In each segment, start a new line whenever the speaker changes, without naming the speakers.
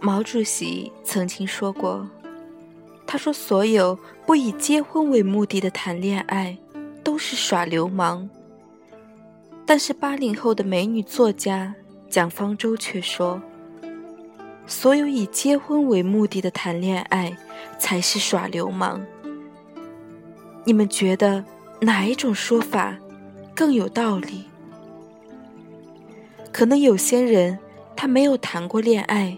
毛主席曾经说过：“他说，所有不以结婚为目的的谈恋爱，都是耍流氓。”但是八零后的美女作家蒋方舟却说：“所有以结婚为目的的谈恋爱，才是耍流氓。”你们觉得哪一种说法更有道理？可能有些人他没有谈过恋爱。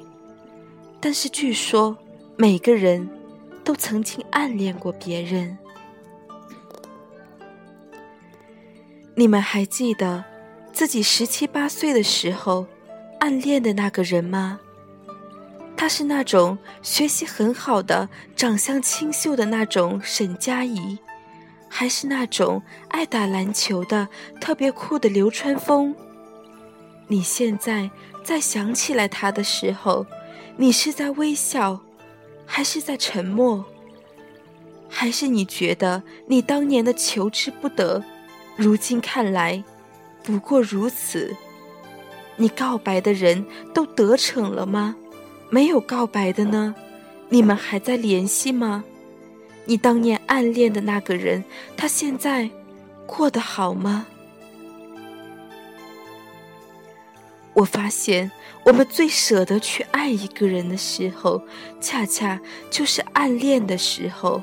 但是据说，每个人都曾经暗恋过别人。你们还记得自己十七八岁的时候暗恋的那个人吗？他是那种学习很好的、长相清秀的那种沈佳宜，还是那种爱打篮球的特别酷的流川枫？你现在再想起来他的时候。你是在微笑，还是在沉默？还是你觉得你当年的求之不得，如今看来不过如此？你告白的人都得逞了吗？没有告白的呢？你们还在联系吗？你当年暗恋的那个人，他现在过得好吗？我发现。我们最舍得去爱一个人的时候，恰恰就是暗恋的时候。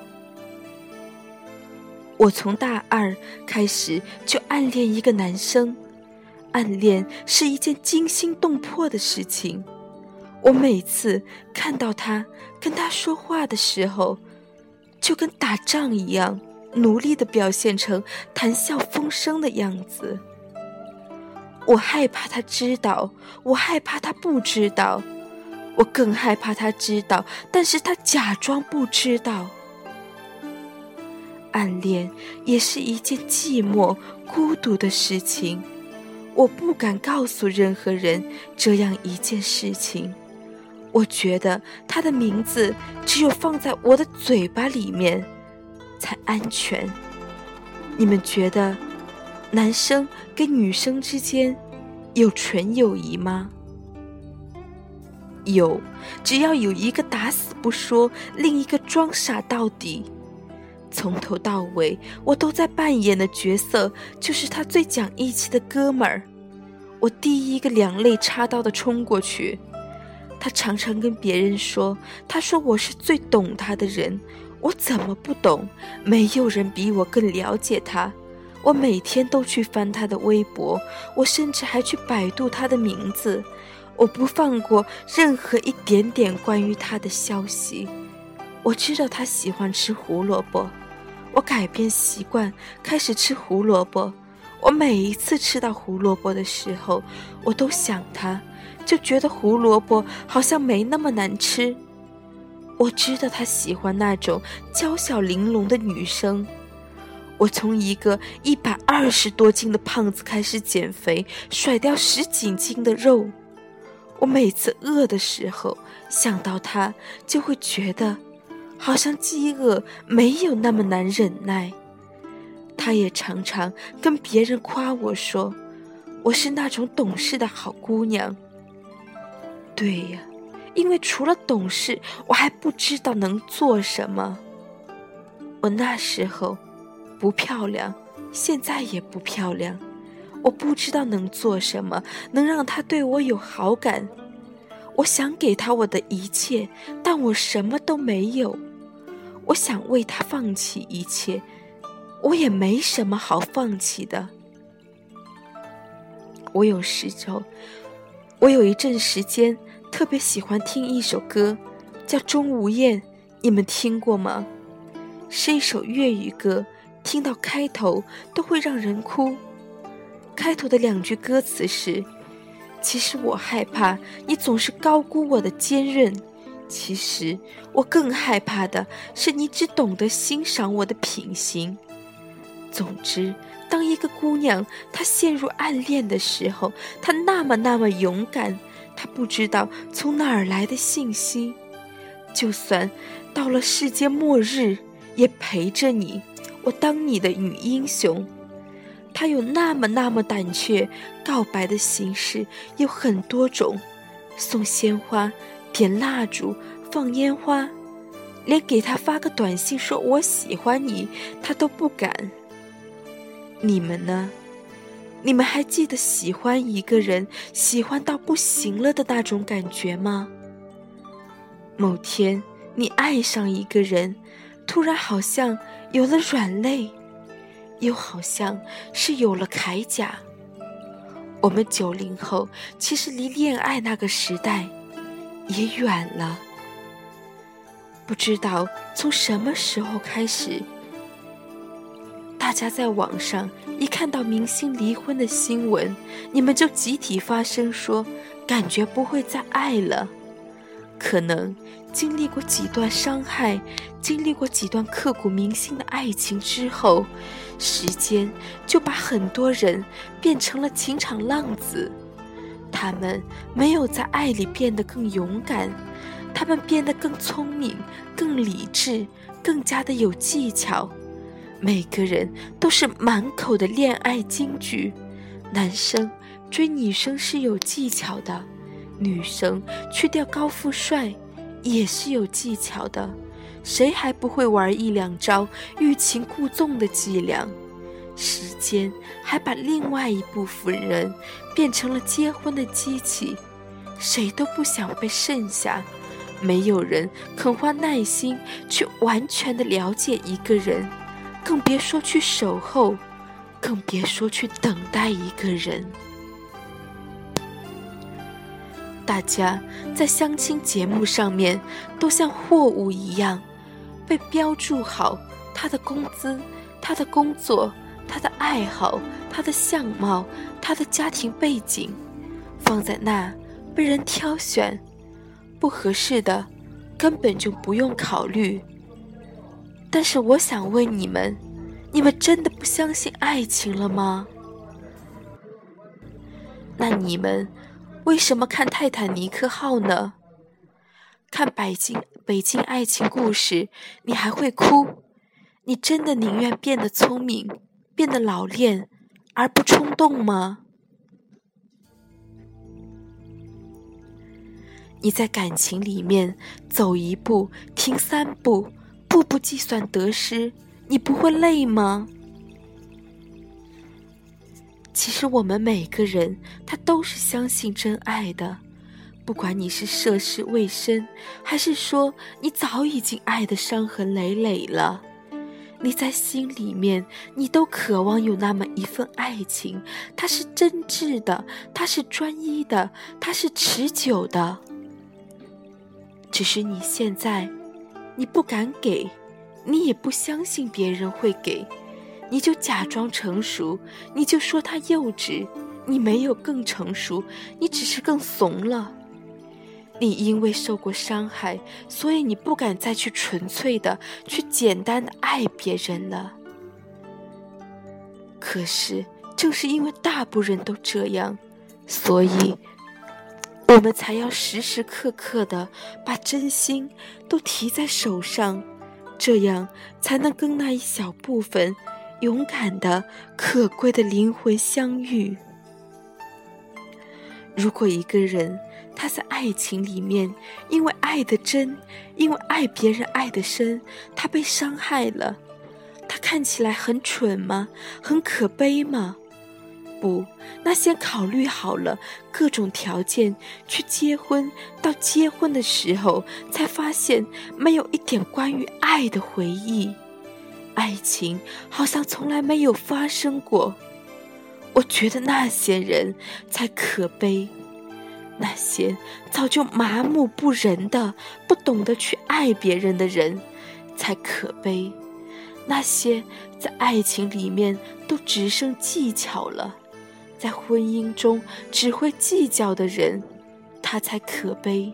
我从大二开始就暗恋一个男生，暗恋是一件惊心动魄的事情。我每次看到他跟他说话的时候，就跟打仗一样，努力的表现成谈笑风生的样子。我害怕他知道，我害怕他不知道，我更害怕他知道，但是他假装不知道。暗恋也是一件寂寞、孤独的事情，我不敢告诉任何人这样一件事情。我觉得他的名字只有放在我的嘴巴里面才安全。你们觉得？男生跟女生之间有纯友谊吗？有，只要有一个打死不说，另一个装傻到底。从头到尾，我都在扮演的角色就是他最讲义气的哥们儿。我第一个两肋插刀的冲过去。他常常跟别人说，他说我是最懂他的人。我怎么不懂？没有人比我更了解他。我每天都去翻他的微博，我甚至还去百度他的名字，我不放过任何一点点关于他的消息。我知道他喜欢吃胡萝卜，我改变习惯开始吃胡萝卜。我每一次吃到胡萝卜的时候，我都想他，就觉得胡萝卜好像没那么难吃。我知道他喜欢那种娇小玲珑的女生。我从一个一百二十多斤的胖子开始减肥，甩掉十几斤的肉。我每次饿的时候想到他，就会觉得好像饥饿没有那么难忍耐。他也常常跟别人夸我说，我是那种懂事的好姑娘。对呀，因为除了懂事，我还不知道能做什么。我那时候。不漂亮，现在也不漂亮。我不知道能做什么，能让他对我有好感。我想给他我的一切，但我什么都没有。我想为他放弃一切，我也没什么好放弃的。我有时候，我有一阵时间特别喜欢听一首歌，叫《钟无艳》，你们听过吗？是一首粤语歌。听到开头都会让人哭。开头的两句歌词是：“其实我害怕你总是高估我的坚韧，其实我更害怕的是你只懂得欣赏我的品行。”总之，当一个姑娘她陷入暗恋的时候，她那么那么勇敢，她不知道从哪儿来的信心，就算到了世界末日，也陪着你。我当你的女英雄，她有那么那么胆怯。告白的形式有很多种，送鲜花、点蜡烛、放烟花，连给他发个短信说我喜欢你，他都不敢。你们呢？你们还记得喜欢一个人，喜欢到不行了的那种感觉吗？某天你爱上一个人，突然好像有了软肋，又好像是有了铠甲。我们九零后其实离恋爱那个时代也远了，不知道从什么时候开始。大家在网上一看到明星离婚的新闻，你们就集体发声说，感觉不会再爱了。可能经历过几段伤害，经历过几段刻骨铭心的爱情之后，时间就把很多人变成了情场浪子。他们没有在爱里变得更勇敢，他们变得更聪明、更理智、更加的有技巧。每个人都是满口的恋爱金句，男生追女生是有技巧的，女生去掉高富帅也是有技巧的，谁还不会玩一两招欲擒故纵的伎俩？时间还把另外一部分人变成了结婚的机器，谁都不想被剩下，没有人肯花耐心去完全的了解一个人。更别说去守候，更别说去等待一个人。大家在相亲节目上面都像货物一样，被标注好他的工资、他的工作、他的爱好、他的相貌、他的家庭背景，放在那被人挑选，不合适的根本就不用考虑。但是我想问你们：你们真的不相信爱情了吗？那你们为什么看《泰坦尼克号》呢？看《北京北京爱情故事》，你还会哭？你真的宁愿变得聪明、变得老练，而不冲动吗？你在感情里面走一步，停三步。步步计算得失，你不会累吗？其实我们每个人，他都是相信真爱的。不管你是涉世未深，还是说你早已经爱的伤痕累累了，你在心里面，你都渴望有那么一份爱情，它是真挚的，它是专一的，它是持久的。只是你现在。你不敢给，你也不相信别人会给，你就假装成熟，你就说他幼稚，你没有更成熟，你只是更怂了。你因为受过伤害，所以你不敢再去纯粹的、去简单的爱别人了。可是，正是因为大部分人都这样，所以。我们才要时时刻刻的把真心都提在手上，这样才能跟那一小部分勇敢的、可贵的灵魂相遇。如果一个人他在爱情里面，因为爱的真，因为爱别人爱的深，他被伤害了，他看起来很蠢吗？很可悲吗？不，那先考虑好了各种条件去结婚，到结婚的时候才发现没有一点关于爱的回忆，爱情好像从来没有发生过。我觉得那些人才可悲，那些早就麻木不仁的、不懂得去爱别人的人才可悲，那些在爱情里面都只剩技巧了。在婚姻中只会计较的人，他才可悲。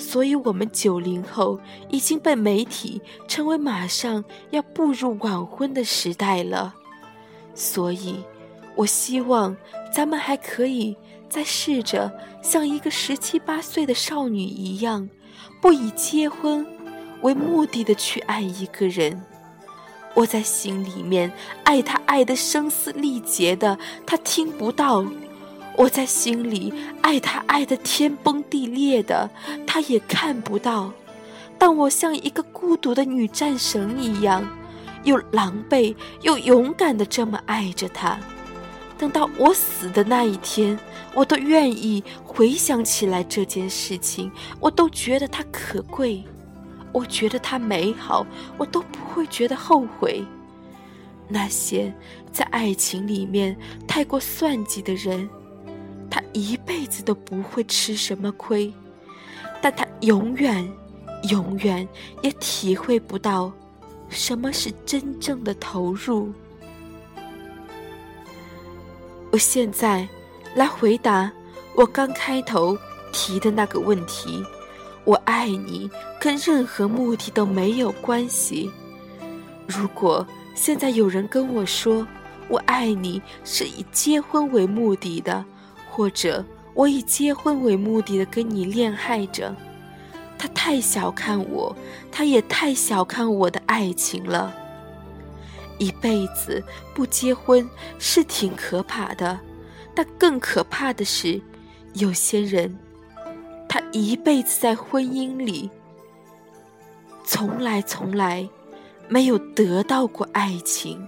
所以，我们九零后已经被媒体称为马上要步入晚婚的时代了。所以，我希望咱们还可以再试着像一个十七八岁的少女一样，不以结婚为目的的去爱一个人。我在心里面爱他，爱得声嘶力竭的，他听不到；我在心里爱他爱得天崩地裂的，他也看不到。但我像一个孤独的女战神一样，又狼狈又勇敢的这么爱着他。等到我死的那一天，我都愿意回想起来这件事情，我都觉得它可贵，我觉得它美好，我都不会觉得后悔。那些在爱情里面太过算计的人，他一辈子都不会吃什么亏，但他永远。永远也体会不到什么是真正的投入。我现在来回答我刚开头提的那个问题：我爱你跟任何目的都没有关系。如果现在有人跟我说我爱你是以结婚为目的的，或者我以结婚为目的的跟你恋爱着。他太小看我，他也太小看我的爱情了。一辈子不结婚是挺可怕的，但更可怕的是，有些人，他一辈子在婚姻里，从来从来没有得到过爱情。